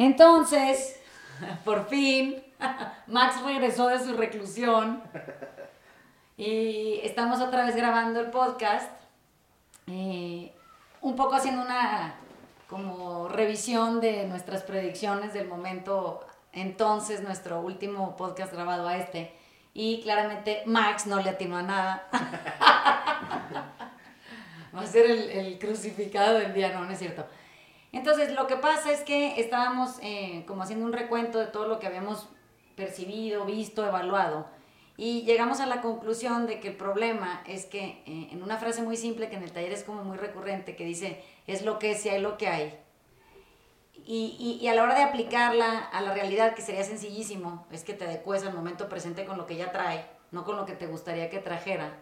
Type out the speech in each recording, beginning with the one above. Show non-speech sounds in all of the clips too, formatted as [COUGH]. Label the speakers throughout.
Speaker 1: Entonces, [LAUGHS] por fin, [LAUGHS] Max regresó de su reclusión y estamos otra vez grabando el podcast. Eh, un poco haciendo una como revisión de nuestras predicciones del momento entonces, nuestro último podcast grabado a este. Y claramente Max no le atinó a nada. [LAUGHS] Va a ser el, el, crucificado del día, no, no es cierto. Entonces, lo que pasa es que estábamos eh, como haciendo un recuento de todo lo que habíamos percibido, visto, evaluado. Y llegamos a la conclusión de que el problema es que, eh, en una frase muy simple que en el taller es como muy recurrente, que dice, es lo que es y hay lo que hay. Y, y, a la hora de aplicarla a la realidad, que sería sencillísimo, es que te adecues al momento presente con lo que ya trae, no con lo que te gustaría que trajera,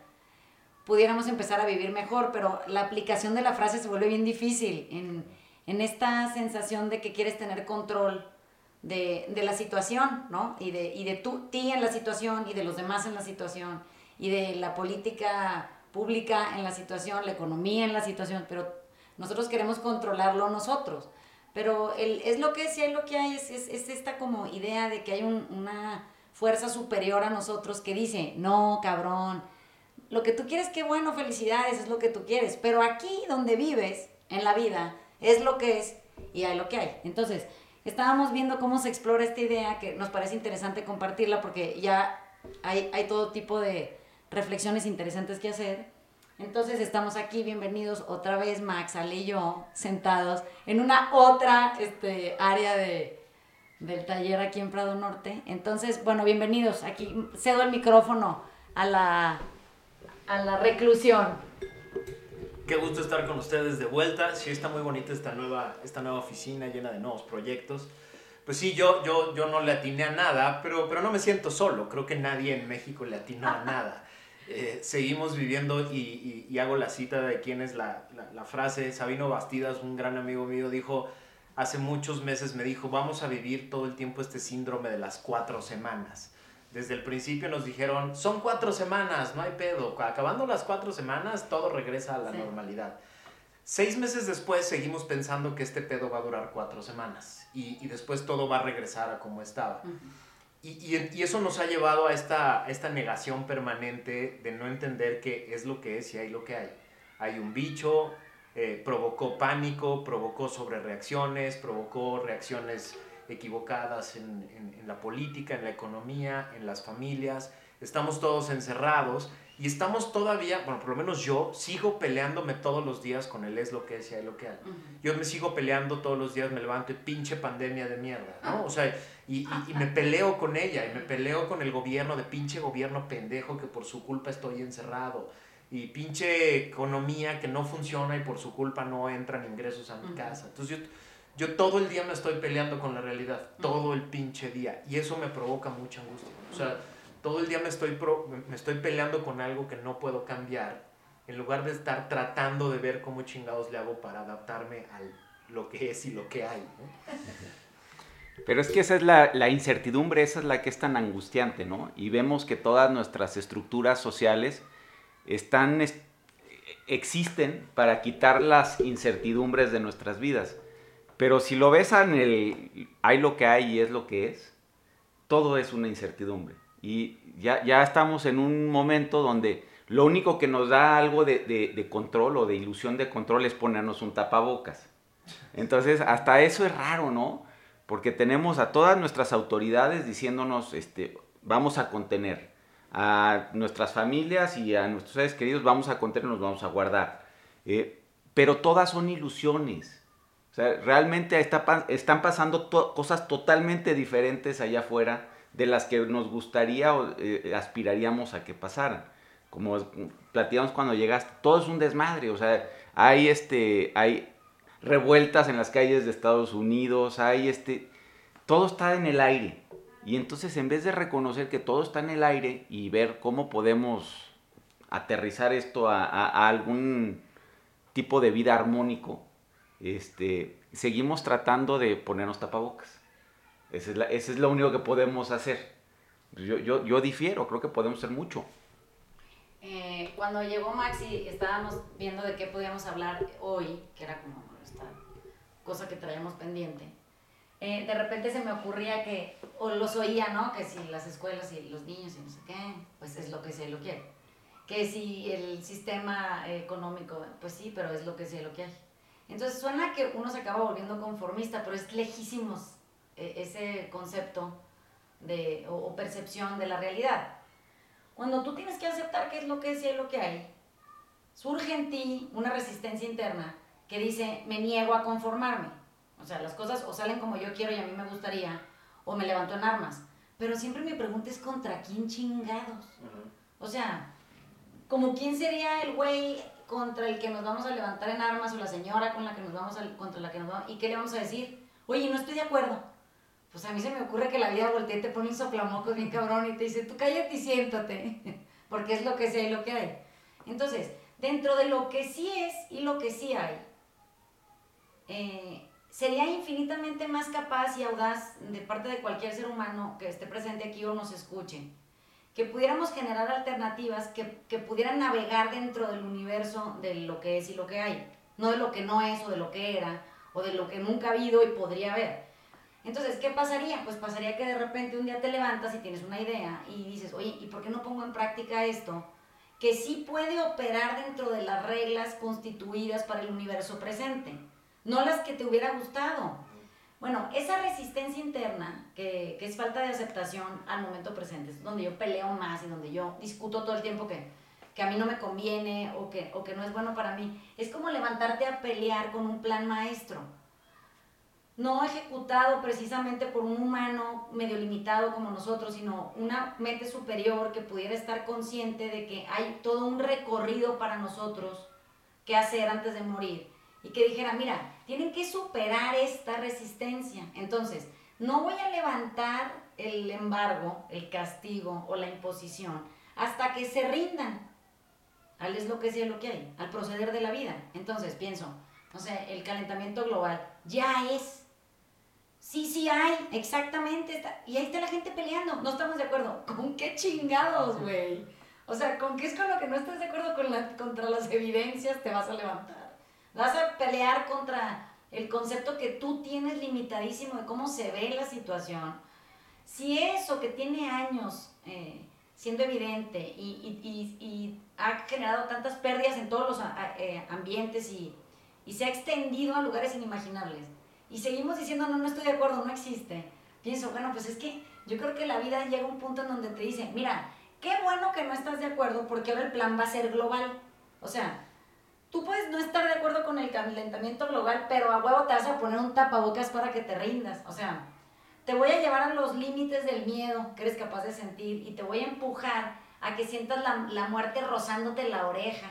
Speaker 1: pudiéramos empezar a vivir mejor, pero la aplicación de la frase se vuelve bien difícil en, en esta sensación de que quieres tener control de, de, la situación, ¿no? Y de, y de tú, ti en la situación y de los demás en la situación y de la política pública en la situación, la economía en la situación, pero nosotros queremos controlarlo nosotros. Pero el, es lo que es y lo que hay, es, es, es esta como idea de que hay un, una fuerza superior a nosotros que dice, no, cabrón, lo que tú quieres, qué bueno, felicidades, es lo que tú quieres, pero aquí donde vives, en la vida, es lo que es y hay lo que hay. Entonces, estábamos viendo cómo se explora esta idea que nos parece interesante compartirla porque ya hay, hay todo tipo de reflexiones interesantes que hacer. Entonces estamos aquí, bienvenidos otra vez Max, Ale y yo, sentados en una otra este, área de, del taller aquí en Prado Norte. Entonces, bueno, bienvenidos. Aquí cedo el micrófono a la, a la reclusión.
Speaker 2: Qué gusto estar con ustedes de vuelta. Sí, está muy bonita esta nueva, esta nueva oficina llena de nuevos proyectos. Pues sí, yo, yo, yo no le atiné a nada, pero, pero no me siento solo. Creo que nadie en México le atinó a [LAUGHS] nada. Eh, seguimos viviendo y, y, y, hago la cita de quién es la, la, la, frase. Sabino Bastidas, un gran amigo mío, dijo, hace muchos meses me dijo, vamos a vivir todo el tiempo este síndrome de las cuatro semanas. Desde el principio nos dijeron, son cuatro semanas, no hay pedo. Acabando las cuatro semanas, todo regresa a la sí. normalidad. Seis meses después seguimos pensando que este pedo va a durar cuatro semanas y, y después todo va a regresar a como estaba. Uh -huh. y, y, y, eso nos ha llevado a esta, esta negación permanente de no entender qué es lo que es y hay lo que hay. Hay un bicho, eh, provocó pánico, provocó sobrereacciones, provocó reacciones equivocadas en, en, en, la política, en la economía, en las familias. Estamos todos encerrados y estamos todavía, bueno, por lo menos yo sigo peleándome todos los días con el es lo que es y hay lo que hay. Uh -huh. Yo me sigo peleando todos los días, me levanto y pinche pandemia de mierda, ¿no? O sea, y, y, y, me peleo con ella y me peleo con el gobierno de pinche gobierno pendejo que por su culpa estoy encerrado. Y pinche economía que no funciona y por su culpa no entran ingresos a mi uh -huh. casa. Entonces yo yo todo el día me estoy peleando con la realidad, todo el pinche día, y eso me provoca mucha angustia. O sea, todo el día me estoy, pro, me estoy peleando con algo que no puedo cambiar, en lugar de estar tratando de ver cómo chingados le hago para adaptarme a lo que es y lo que hay. ¿no? [LAUGHS]
Speaker 3: Pero es que esa es la, la, incertidumbre, esa es la que es tan angustiante, ¿no? Y vemos que todas nuestras estructuras sociales están, existen para quitar las incertidumbres de nuestras vidas. Pero si lo ves en el hay lo que hay y es lo que es, todo es una incertidumbre. Y ya, ya estamos en un momento donde lo único que nos da algo de, de, control o de ilusión de control es ponernos un tapabocas. Entonces, hasta eso es raro, ¿no? Porque tenemos a todas nuestras autoridades diciéndonos, este, vamos a contener. A nuestras familias y a nuestros seres queridos vamos a contener, nos vamos a guardar. Eh, pero todas son ilusiones sea, realmente está, están pasando cosas totalmente diferentes allá afuera de las que nos gustaría o eh, aspiraríamos a que pasaran. Como platicamos cuando llegaste, todo es un desmadre, o sea, hay, este, hay revueltas en las calles de Estados Unidos, hay este, todo está en el aire. Y entonces en vez de reconocer que todo está en el aire y ver cómo podemos aterrizar esto a, a algún tipo de vida armónico, este, seguimos tratando de ponernos tapabocas. Ese es, la, ese es lo único que podemos hacer. Yo, yo, yo difiero, creo que podemos hacer mucho.
Speaker 1: Eh, cuando llegó Maxi, estábamos viendo de qué podíamos hablar hoy, que era como esta cosa que traíamos pendiente. eh, de repente se me ocurría que, o los oía, ¿no? Que si las escuelas y los niños y no sé qué, pues es lo que se lo quiere. Que si el sistema económico, pues sí, pero es lo que se lo hay. Entonces suena que uno se acaba volviendo conformista, pero es lejísimos eh, ese concepto de, o, percepción de la realidad. Cuando tú tienes que aceptar qué es lo que es y lo que hay, surge en ti una resistencia interna que dice, me niego a conformarme. O sea, las cosas o salen como yo quiero y a mí me gustaría, o me levanto en armas. Pero siempre mi pregunta es contra quién chingados. O sea, como quién sería el güey contra el que nos vamos a levantar en armas o la señora con la que nos vamos a, contra la que nos vamos y qué le vamos a decir. Oye, no estoy de acuerdo. Pues a mí se me ocurre que la vida voltea y te pone un soplamocos bien cabrón y te dice, tú cállate y siéntate, [LAUGHS] porque es lo que sea y lo que hay. Entonces, dentro de lo que sí es y lo que sí hay, eh, sería infinitamente más capaz y audaz de parte de cualquier ser humano que esté presente aquí o nos escuche, que pudiéramos generar alternativas que, que pudieran navegar dentro del universo de lo que es y lo que hay, no de lo que no es o de lo que era o de lo que nunca ha habido y podría haber. Entonces, ¿qué pasaría? Pues pasaría que de repente un día te levantas y tienes una idea y dices, oye, ¿y por qué no pongo en práctica esto? Que sí puede operar dentro de las reglas constituidas para el universo presente, no las que te hubiera gustado. Bueno, esa resistencia interna, que, que es falta de aceptación al momento presente, es donde yo peleo más y donde yo discuto todo el tiempo que, que a mí no me conviene o que, o que no es bueno para mí, es como levantarte a pelear con un plan maestro. No ejecutado precisamente por un humano medio limitado como nosotros, sino una mente superior que pudiera estar consciente de que hay todo un recorrido para nosotros que hacer antes de morir y que dijera, mira, tienen que superar esta resistencia. Entonces, no voy a levantar el embargo, el castigo o la imposición hasta que se rindan al es lo que sea lo que hay, al proceder de la vida. Entonces, pienso, no sé, el calentamiento global ya es Sí, sí hay, exactamente. y ahí está la gente peleando. No estamos de acuerdo. [LAUGHS] ¿Con qué chingados, güey? O sea, ¿con qué es con lo que no estás de acuerdo con la, contra las evidencias te vas a levantar? Vas a pelear contra el concepto que tú tienes limitadísimo de cómo se ve la situación. Si eso que tiene años eh, siendo evidente y, y, y, ha generado tantas pérdidas en todos los eh, ambientes y, y se ha extendido a lugares inimaginables, y seguimos diciendo, no, no estoy de acuerdo, no existe. Pienso, bueno, pues es que yo creo que la vida llega a un punto en donde te dice, mira, qué bueno que no estás de acuerdo porque ahora el plan va a ser global. O sea, tú puedes no estar de acuerdo con el calentamiento global, pero a huevo te vas a poner un tapabocas para que te rindas. O sea, te voy a llevar a los límites del miedo que eres capaz de sentir y te voy a empujar a que sientas la, la muerte rozándote la oreja.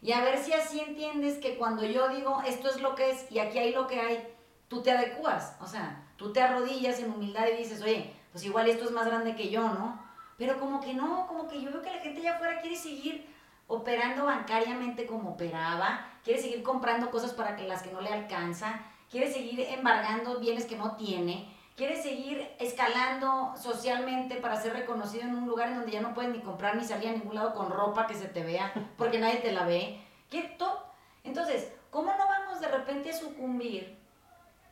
Speaker 1: Y a ver si así entiendes que cuando yo digo esto es lo que es y aquí hay lo que hay, tú te adecuas, o sea, tú te arrodillas en humildad y dices, oye, pues igual esto es más grande que yo, ¿no? Pero como que no, como que yo veo que la gente allá afuera quiere seguir operando bancariamente como operaba, quiere seguir comprando cosas para que las que no le alcanza, quiere seguir embargando bienes que no tiene, quiere seguir escalando socialmente para ser reconocido en un lugar en donde ya no puedes ni comprar ni salir a ningún lado con ropa que se te vea, porque nadie te la ve. Entonces, ¿cómo no vamos de repente a sucumbir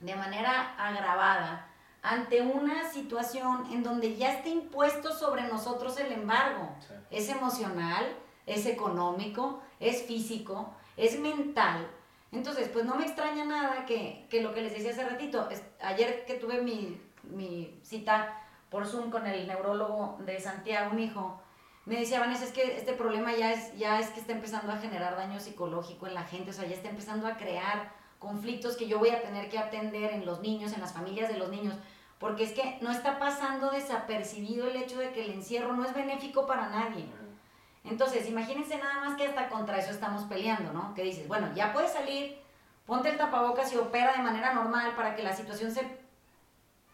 Speaker 1: de manera agravada ante una situación en donde ya está impuesto sobre nosotros el embargo. Es emocional, es económico, es físico, es mental. Entonces, pues no me extraña nada que, lo que les decía hace ratito, ayer que tuve mi, mi, cita por Zoom con el neurólogo de Santiago, mi hijo, me decía, Vanessa, es que este problema ya es, ya es que está empezando a generar daño psicológico en la gente, o sea, ya está empezando a crear conflictos que yo voy a tener que atender en los niños, en las familias de los niños, porque es que no está pasando desapercibido el hecho de que el encierro no es benéfico para nadie. Entonces, imagínense nada más que hasta contra eso estamos peleando, ¿no? Que dices, bueno, ya puedes salir, ponte el tapabocas y opera de manera normal para que la situación se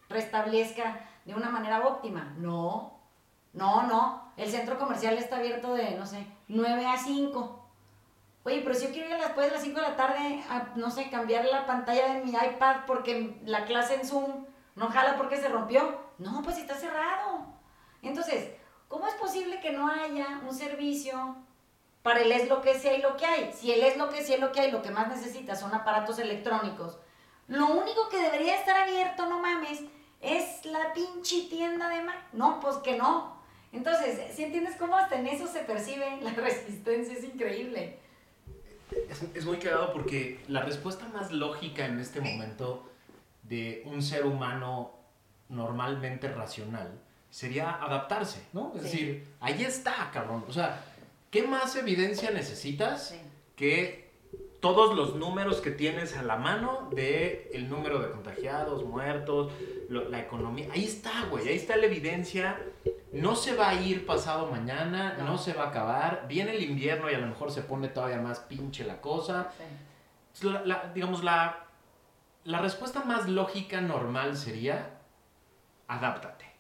Speaker 1: restablezca de una manera óptima. No, no, no. El centro comercial está abierto de, no sé, 9 a 5. Oye, pero si yo quiero ir después de las 5 de la tarde a, no sé, cambiar la pantalla de mi iPad porque la clase en Zoom no jala porque se rompió. No, pues está cerrado. Entonces, ¿cómo es posible que no haya un servicio para el es lo que sea y lo que hay? Si él es lo que sea y lo que hay, lo que más necesita son aparatos electrónicos, Lo único que debería estar abierto, no mames, es la pinche tienda de Mac. No, pues que no. Entonces, si entiendes cómo hasta en eso se percibe la [LAUGHS] resistencia, es increíble.
Speaker 2: Es, es muy cagado porque la respuesta más lógica en este momento de un ser humano normalmente racional sería adaptarse, ¿no? Es
Speaker 1: Sí.
Speaker 2: decir, ahí está, cabrón. O sea, ¿qué más evidencia necesitas
Speaker 1: Sí.
Speaker 2: que todos los números que tienes a la mano de el número de contagiados, muertos, lo- la economía? Ahí está, güey, ahí está la evidencia. No se va a ir pasado mañana, no.
Speaker 1: No.
Speaker 2: se va a acabar. Viene el invierno y a lo mejor se pone todavía más pinche la cosa. La- la- digamos, la, la respuesta más lógica normal sería adáptate.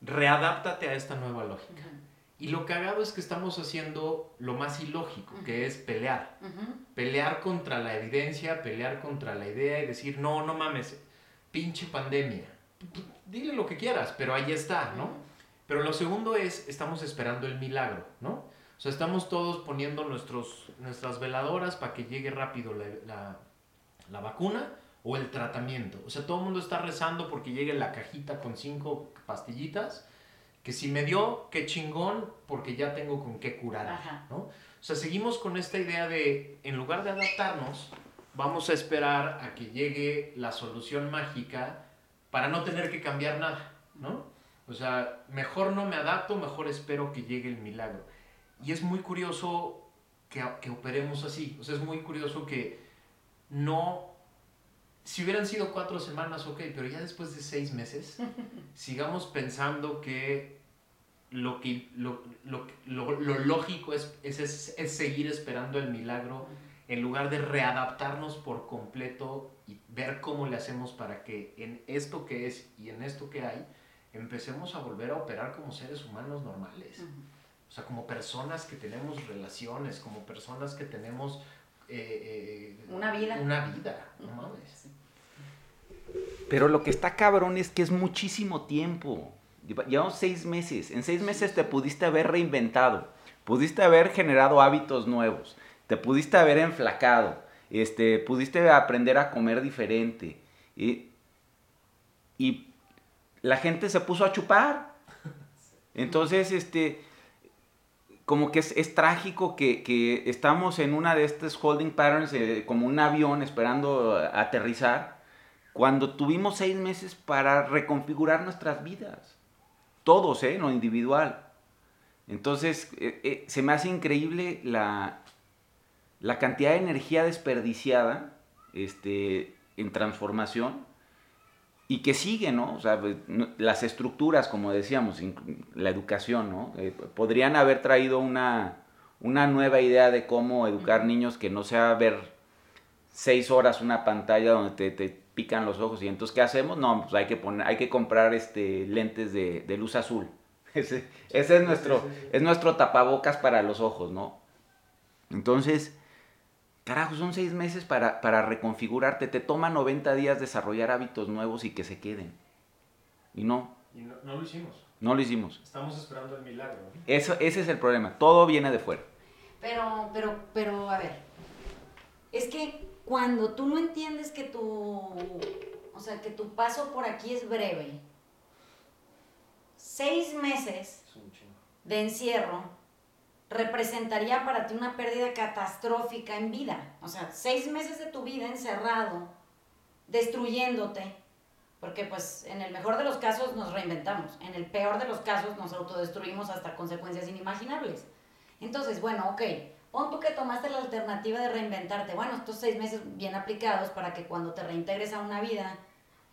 Speaker 2: Readáptate a esta nueva lógica. Y lo cagado es que estamos haciendo lo más ilógico, que es pelear. Pelear contra la evidencia, pelear contra la idea y decir, no, no mames, pinche pandemia. Dile lo que quieras, pero ahí está, ¿no? Pero lo segundo es, estamos esperando el milagro, ¿no? O sea, estamos todos poniendo nuestros, nuestras veladoras para que llegue rápido la, la- la vacuna o el tratamiento. O sea, todo el mundo está rezando porque llegue la cajita con cinco pastillitas, que si me dio, qué chingón, porque ya tengo con qué curar. ¿no? O sea, seguimos con esta idea de, en lugar de adaptarnos, vamos a esperar a que llegue la solución mágica para no tener que cambiar nada, ¿no? O sea, mejor no me adapto, mejor espero que llegue el milagro. Y es muy curioso que, que operemos así. O sea, es muy curioso que no... Si hubieran sido cuatro semanas, ok, pero ya después de seis meses, [LAUGHS] sigamos pensando que lo, que, lo, lo, lo- lo lógico es, es, es- es seguir esperando el milagro en lugar de readaptarnos por completo y ver cómo le hacemos para que en esto que es y en esto que hay, empecemos a volver a operar como seres humanos normales.
Speaker 1: Ujú.
Speaker 2: O sea, como personas que tenemos relaciones, como personas que tenemos... eh, eh,
Speaker 1: Una vida.
Speaker 2: Una vida, no mames.
Speaker 3: Pero lo que está cabrón es que es muchísimo tiempo. Lleva- Llevamos seis meses. En seis meses te pudiste haber reinventado. Pudiste haber generado hábitos nuevos. Te pudiste haber enflacado. Este, pudiste aprender a comer diferente. Y, y la gente se puso a chupar. [LAUGHS] Entonces, este, como que es, es trágico que, que estamos en una de estas holding patterns, como un avión esperando aterrizar, cuando tuvimos seis meses para reconfigurar nuestras vidas. Todos, ¿eh? Lo individual. Entonces, eh, eh, se me hace increíble la, la cantidad de energía desperdiciada este, en transformación y que sigue, ¿no? O sea, pues, las estructuras, como decíamos, la educación, ¿no? Eh, podrían haber traído una, una nueva idea de cómo educar niños que no sea ver seis horas una pantalla donde te, te pican los ojos y entonces ¿qué hacemos? No, pues hay que poner, hay que comprar este lentes de, de luz azul. [LAUGHS] Ese, ese es nuestro, es nuestro tapabocas para los ojos, ¿no? Entonces, carajo, son seis meses para, para reconfigurarte. Te toma 90 días desarrollar hábitos nuevos y que se queden. Y no,
Speaker 2: Y no, no lo hicimos.
Speaker 3: no lo hicimos.
Speaker 2: Estamos esperando el milagro. ¿no?
Speaker 3: Eso, ese es el problema. Todo viene de fuera.
Speaker 1: Pero, pero, pero, a ver, es que cuando tú no entiendes que tu, o sea, que tu paso por aquí es breve, seis meses
Speaker 2: Es un chingo.
Speaker 1: de encierro representaría para ti una pérdida catastrófica en vida. O sea, seis meses de tu vida encerrado, destruyéndote, porque pues en el mejor de los casos nos reinventamos, en el peor de los casos nos autodestruimos hasta consecuencias inimaginables. Entonces, bueno, ok, pon tú que tomaste la alternativa de reinventarte. Bueno, estos seis meses bien aplicados para que cuando te reintegres a una vida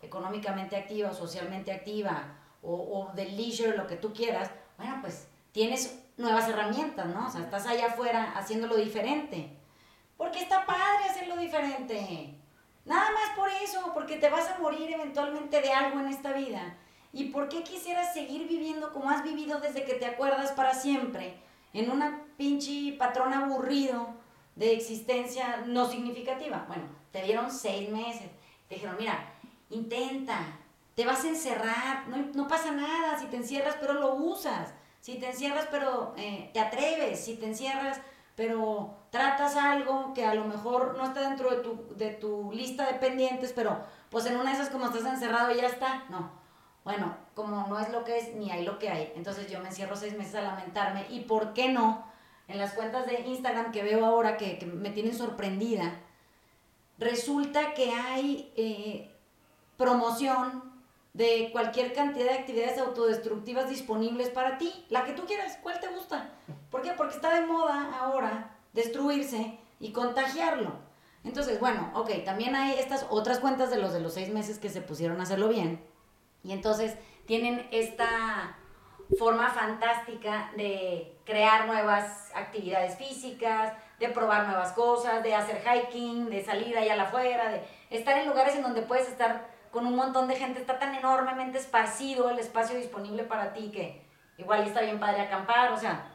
Speaker 1: económicamente activa socialmente activa o, o de leisure, lo que tú quieras, bueno, pues tienes nuevas herramientas, ¿no? O sea, estás allá afuera haciéndolo diferente. Porque está padre hacerlo diferente. Nada más por eso, porque te vas a morir eventualmente de algo en esta vida. ¿Y por qué quisieras seguir viviendo como has vivido desde que te acuerdas para siempre? En una pinche patrón aburrido de existencia no significativa. Bueno, te dieron seis meses. Te dijeron, mira, intenta, te vas a encerrar, no, no pasa nada si te encierras, pero lo usas. Si te encierras, pero eh, te atreves. Si te encierras, pero tratas algo que a lo mejor no está dentro de tu, de tu lista de pendientes, pero pues en una de esas como estás encerrado y ya está, no. Bueno, como no es lo que es, ni hay lo que hay. Entonces yo me encierro seis meses a lamentarme. ¿Y por qué no? En las cuentas de Instagram que veo ahora que, que me tienen sorprendida, resulta que hay eh, promoción de cualquier cantidad de actividades autodestructivas disponibles para ti, la que tú quieras, ¿cuál te gusta? ¿Por qué? Porque está de moda ahora destruirse y contagiarlo. Entonces, bueno, ok, también hay estas otras cuentas de los de los seis meses que se pusieron a hacerlo bien. Y entonces tienen esta forma fantástica de crear nuevas actividades físicas, de probar nuevas cosas, de hacer hiking, de salir allá afuera, de estar en lugares en donde puedes estar con un montón de gente, está tan enormemente esparcido el espacio disponible para ti que igual está bien padre acampar, o sea,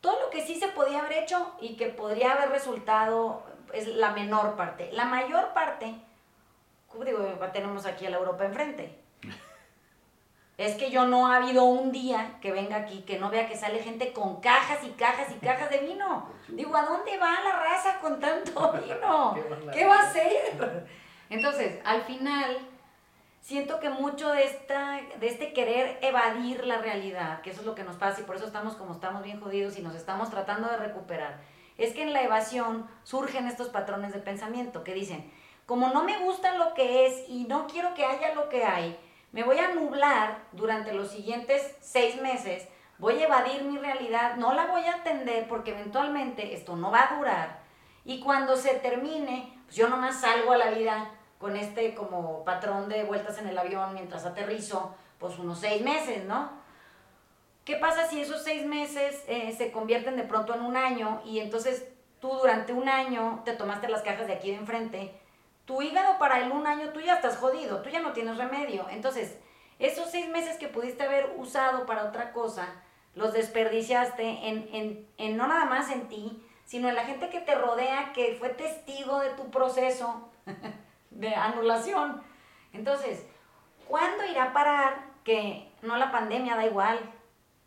Speaker 1: todo lo que sí se podía haber hecho y que podría haber resultado es la menor parte. La mayor parte, digo, tenemos aquí a la Europa enfrente. [LAUGHS] Es que yo no ha habido un día que venga aquí que no vea que sale gente con cajas y cajas y cajas de vino. [LAUGHS] Digo, ¿a dónde va la raza con tanto vino? [LAUGHS] ¿Qué va a hacer? Entonces, al final, siento que mucho de, esta, de este querer evadir la realidad, que eso es lo que nos pasa y por eso estamos como estamos bien jodidos y nos estamos tratando de recuperar, es que en la evasión surgen estos patrones de pensamiento que dicen, como no me gusta lo que es y no quiero que haya lo que hay, me voy a nublar durante los siguientes seis meses, voy a evadir mi realidad, no la voy a atender porque eventualmente esto no va a durar y cuando se termine, pues yo nomás salgo a la vida con este como patrón de vueltas en el avión mientras aterrizo, pues unos seis meses, ¿no? ¿Qué pasa si esos seis meses eh, se convierten de pronto en un año y entonces tú durante un año te tomaste las cajas de aquí de enfrente? Tu hígado para el un año tú ya estás jodido, tú ya no tienes remedio. Entonces, esos seis meses que pudiste haber usado para otra cosa, los desperdiciaste en, en, en no nada más en ti, sino en la gente que te rodea, que fue testigo de tu proceso. [LAUGHS] de anulación. Entonces, ¿cuándo irá a parar que no la pandemia da igual?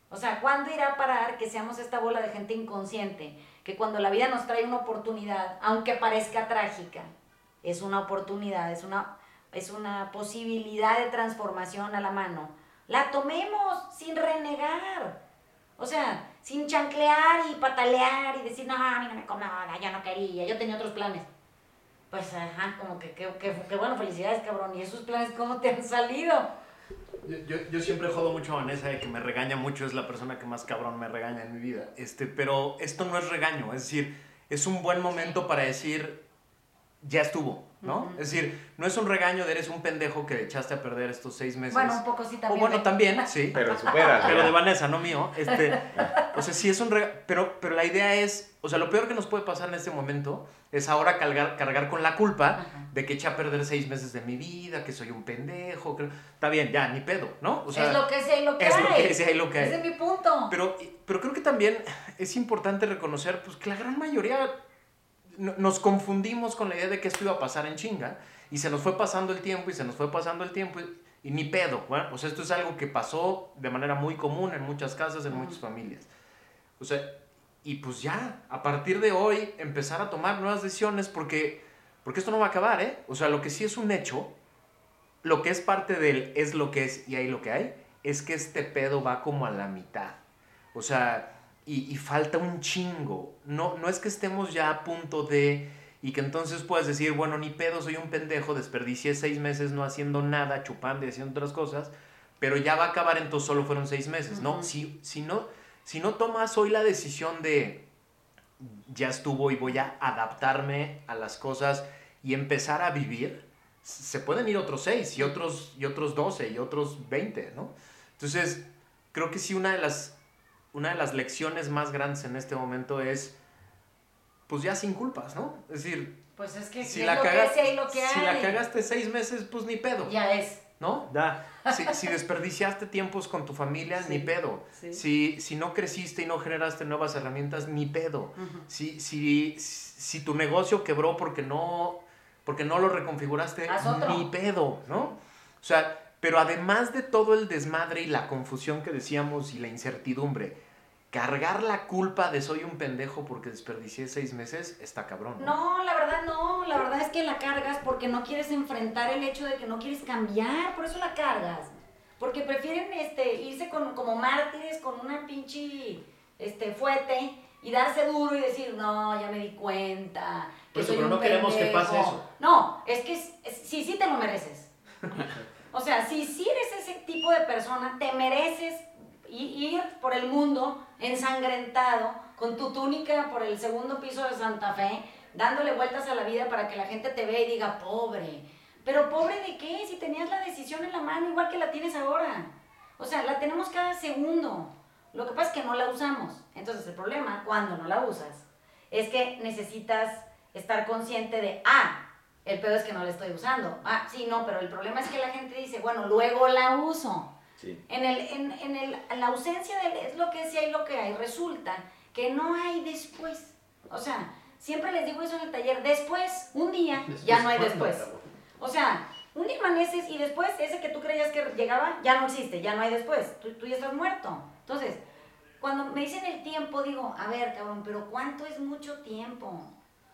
Speaker 1: O sea, ¿cuándo irá a parar que seamos esta bola de gente inconsciente? Que cuando la vida nos trae una oportunidad, aunque parezca trágica, es una oportunidad, es una, es una posibilidad de transformación a la mano. La tomemos sin renegar. O sea, sin chanclear y patalear y decir, no, a mí no me yo no quería, yo tenía otros planes pues ajá, como que, que, bueno, felicidades, cabrón. ¿Y esos planes cómo te han salido?
Speaker 2: Yo, yo, siempre jodo mucho a Vanessa de que me regaña mucho, es la persona que más cabrón me regaña en mi vida. Este, pero esto no es regaño, es decir, es un buen momento para decir, ya estuvo, ¿no? Es decir, no es un regaño de eres un pendejo que echaste a perder estos seis meses.
Speaker 1: Bueno, un poco sí también.
Speaker 2: O bueno, también, [LAUGHS] sí.
Speaker 3: Pero supera.
Speaker 2: Pero de Vanessa, no mío. Este, [LAUGHS] o sea, sí es un regaño, pero, pero la idea es, o sea, lo peor que nos puede pasar en este momento es ahora cargar, cargar con la culpa de que eché a perder seis meses de mi vida, que soy un pendejo. Que... Está bien, ya, ni pedo, ¿no?
Speaker 1: O sea, es lo que es y lo que es
Speaker 2: hay. Lo que es y lo que hay.
Speaker 1: Ese es mi punto.
Speaker 2: Pero, pero creo que también es importante reconocer pues, que la gran mayoría nos confundimos con la idea de que esto iba a pasar en chinga y se nos fue pasando el tiempo y se nos fue pasando el tiempo y, ni pedo. Bueno, o sea, esto es algo que pasó de manera muy común en muchas casas, en muchas familias. O sea, y pues ya, a partir de hoy, empezar a tomar nuevas decisiones porque, porque esto no va a acabar, ¿eh? O sea, lo que sí es un hecho, lo que es parte del es lo que es y hay lo que hay, es que este pedo va como a la mitad. O sea, y, falta un chingo. No, no es que estemos ya a punto de... Y que entonces puedas decir, bueno, ni pedo, soy un pendejo, desperdicié seis meses no haciendo nada, chupando y haciendo otras cosas, pero ya va a acabar, entonces solo fueron seis meses, ¿no? Si, si no si no tomas hoy la decisión de ya estuvo y voy a adaptarme a las cosas y empezar a vivir, se pueden ir otros seis y otros, y otros 12 y otros 20, ¿no? Entonces, creo que sí una de las, una de las lecciones más grandes en este momento es, pues ya sin culpas, ¿no? Es decir,
Speaker 1: pues es que si, la, que lo que
Speaker 2: si la cagaste seis meses, pues ni pedo.
Speaker 1: Ya es.
Speaker 2: ¿no? Da. Si, si, desperdiciaste tiempos con tu familia, ni pedo. Si, si no creciste y no generaste nuevas herramientas, ni pedo. si, si, si tu negocio quebró porque no, porque no lo reconfiguraste, ni pedo, ¿no? O sea, pero además de todo el desmadre y la confusión que decíamos y la incertidumbre, cargar la culpa de soy un pendejo porque desperdicié seis meses está cabrón.
Speaker 1: ¿no? la verdad no, la verdad es que la cargas porque no quieres enfrentar el hecho de que no quieres cambiar, por eso la cargas. Porque prefieren este, irse con, como mártires con una pinche este, fuete y darse duro y decir, no, ya me di cuenta.
Speaker 2: Que soy pero no queremos que pase eso.
Speaker 1: No, es que sí, sí te lo mereces. [LAUGHS] o sea, si, si eres ese tipo de persona, te mereces ir por el mundo ensangrentado, con tu túnica por el segundo piso de Santa Fe, dándole vueltas a la vida para que la gente te vea y diga, pobre. Pero pobre de qué? Si tenías la decisión en la mano igual que la tienes ahora. O sea, la tenemos cada segundo. Lo que pasa es que no la usamos. Entonces el problema, cuando no la usas, es que necesitas estar consciente de, ah, el pedo es que no la estoy usando. Ah, sí, no, pero el problema es que la gente dice, bueno, luego la uso. En, el, en, en, el, la ausencia de es lo que sí hay, lo que hay. Resulta que no hay después. O sea, siempre les digo eso en el taller, después, un día, ya no hay después. O sea, un día amaneces y después ese que tú creías que llegaba, ya no existe, ya no hay después. Tú, tú ya estás muerto. Entonces, cuando me dicen el tiempo, digo, a ver, cabrón, pero ¿cuánto es mucho tiempo?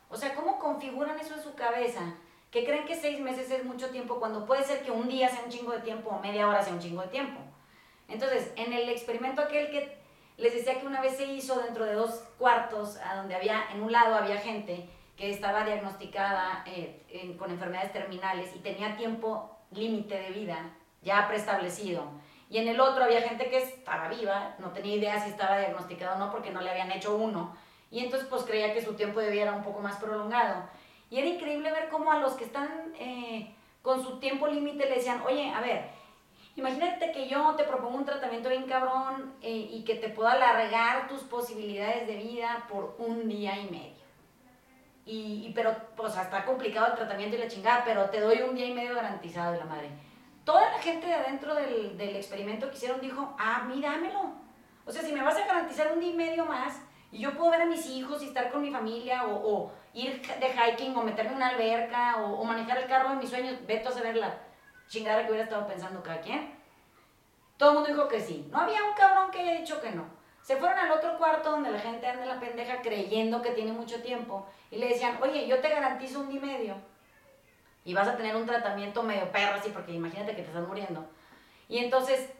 Speaker 1: O sea, ¿cómo configuran eso en su cabeza? Que creen que seis meses es mucho tiempo cuando puede ser que un día sea un chingo de tiempo o media hora sea un chingo de tiempo. Entonces, en el experimento aquel que les decía que una vez se hizo dentro de dos cuartos, a donde había, en un lado había gente que estaba diagnosticada eh, con enfermedades terminales y tenía tiempo límite de vida ya preestablecido. Y en el otro había gente que estaba viva, no tenía idea si estaba diagnosticado o no porque no le habían hecho uno. Y entonces pues creía que su tiempo de vida era un poco más prolongado. Y era increíble ver cómo a los que están eh, con su tiempo límite le decían, oye, a ver, imagínate que yo te propongo un tratamiento bien cabrón eh, y que te pueda alargar tus posibilidades de vida por un día y medio. Y, pero, pues, está complicado el tratamiento y la chingada, pero te doy un día y medio garantizado de la madre. Toda la gente de adentro del, del experimento que hicieron dijo, ah, míramelo. O sea, si me vas a garantizar un día y medio más, y yo puedo ver a mis hijos y estar con mi familia o, ir de hiking o meterme en una alberca o, manejar el carro de mis sueños. Vete a saber la chingada que hubiera estado pensando cada quien. Todo el mundo dijo que sí. No había un cabrón que haya dicho que no. Se fueron al otro cuarto donde la gente anda en la pendeja creyendo que tiene mucho tiempo y le decían, oye, yo te garantizo un día y medio y vas a tener un tratamiento medio perro así porque imagínate que te estás muriendo. Y entonces,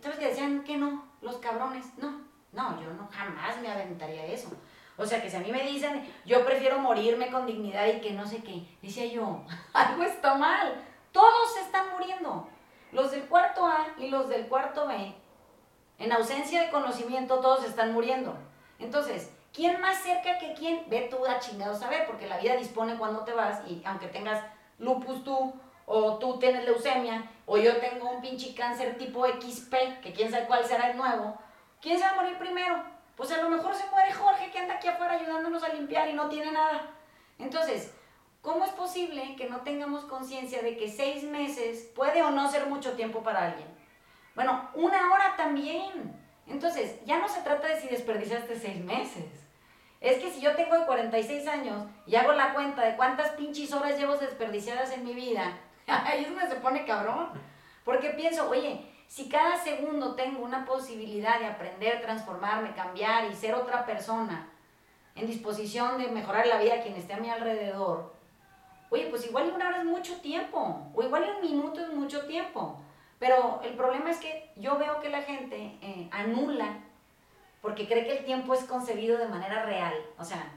Speaker 1: ¿sabes que decían que no? Los cabrones, no, no, yo no jamás me aventaría eso. O sea, que si a mí me dicen, yo prefiero morirme con dignidad y que no sé qué, decía yo, [LAUGHS] algo está mal. Todos se están muriendo. Los del cuarto A y los del cuarto B, en ausencia de conocimiento, todos están muriendo. Entonces, ¿quién más cerca que quién? Ve tú a chingados a ver, porque la vida dispone cuando te vas y aunque tengas lupus tú, o tú tienes leucemia, o yo tengo un pinche cáncer tipo XP, que quién sabe cuál será el nuevo, ¿Quién se va a morir primero? Pues a lo mejor se muere Jorge que anda aquí afuera ayudándonos a limpiar y no tiene nada. Entonces, ¿cómo es posible que no tengamos conciencia de que seis meses puede o no ser mucho tiempo para alguien? Bueno, una hora también. Entonces, ya no se trata de si desperdiciaste seis meses. Es que si yo tengo 46 años y hago la cuenta de cuántas pinches horas llevo desperdiciadas en mi vida, [LAUGHS] ahí es donde se pone cabrón. Porque pienso, oye, si cada segundo tengo una posibilidad de aprender, transformarme, cambiar y ser otra persona en disposición de mejorar la vida de quien esté a mi alrededor, oye, pues igual una hora es mucho tiempo, o igual un minuto es mucho tiempo. Pero el problema es que yo veo que la gente eh, anula porque cree que el tiempo es concebido de manera real. O sea,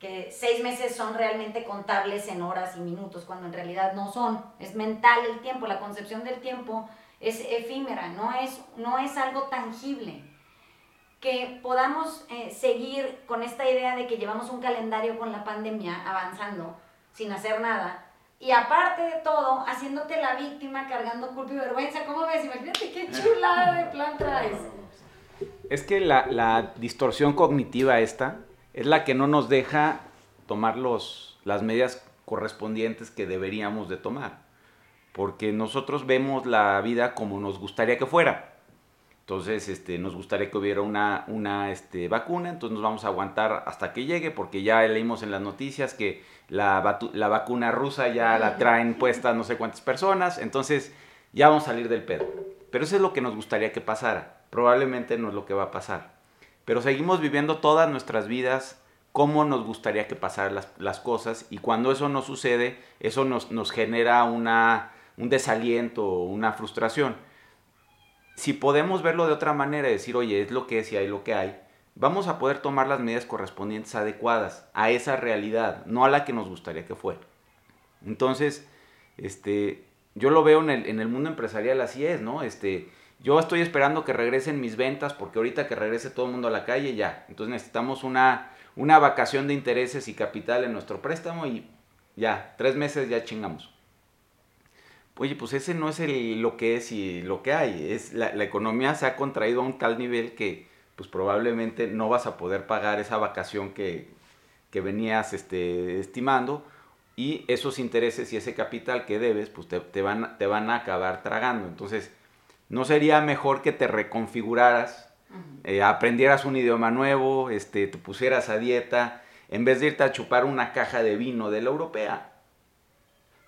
Speaker 1: que seis meses son realmente contables en horas y minutos, cuando en realidad no son. Es mental el tiempo, la concepción del tiempo es efímera, no es, no es algo tangible. Que podamos eh, seguir con esta idea de que llevamos un calendario con la pandemia avanzando sin hacer nada. Y aparte de todo, haciéndote la víctima, cargando culpa y vergüenza. ¿Cómo ves? Imagínate qué chulada de plan traes.
Speaker 3: Es que la, la distorsión cognitiva esta es la que no nos deja tomar los, las medidas correspondientes que deberíamos de tomar porque nosotros vemos la vida como nos gustaría que fuera. Entonces, este, nos gustaría que hubiera una, una este, vacuna, entonces nos vamos a aguantar hasta que llegue, porque ya leímos en las noticias que la, la vacuna rusa ya la traen puesta no sé cuántas personas, entonces ya vamos a salir del pedo. Pero eso es lo que nos gustaría que pasara, probablemente no es lo que va a pasar. pero seguimos viviendo todas nuestras vidas como nos gustaría que pasaran las, las cosas y cuando eso no sucede, eso nos, nos genera una, un desaliento, una frustración. Si podemos verlo de otra manera, decir, oye, es lo que es y hay lo que hay, vamos a poder tomar las medidas correspondientes adecuadas a esa realidad, no a la que nos gustaría que fuera. Entonces, este, yo lo veo en el, en el mundo empresarial así es, ¿no? Este, yo estoy esperando que regresen mis ventas porque ahorita que regrese todo el mundo a la calle ya. Entonces necesitamos una, una vacación de intereses y capital en nuestro préstamo y ya, tres meses ya chingamos. Oye, pues ese no es el, lo que es y lo que hay. Es la, la economía se ha contraído a un tal nivel que pues probablemente no vas a poder pagar esa vacación que, que venías este, estimando y esos intereses y ese capital que debes, pues te, te, van, te van a acabar tragando. Entonces, ¿no sería mejor que te reconfiguraras, eh, aprendieras un idioma nuevo, este, te pusieras a dieta, en vez de irte a chupar una caja de vino de la europea?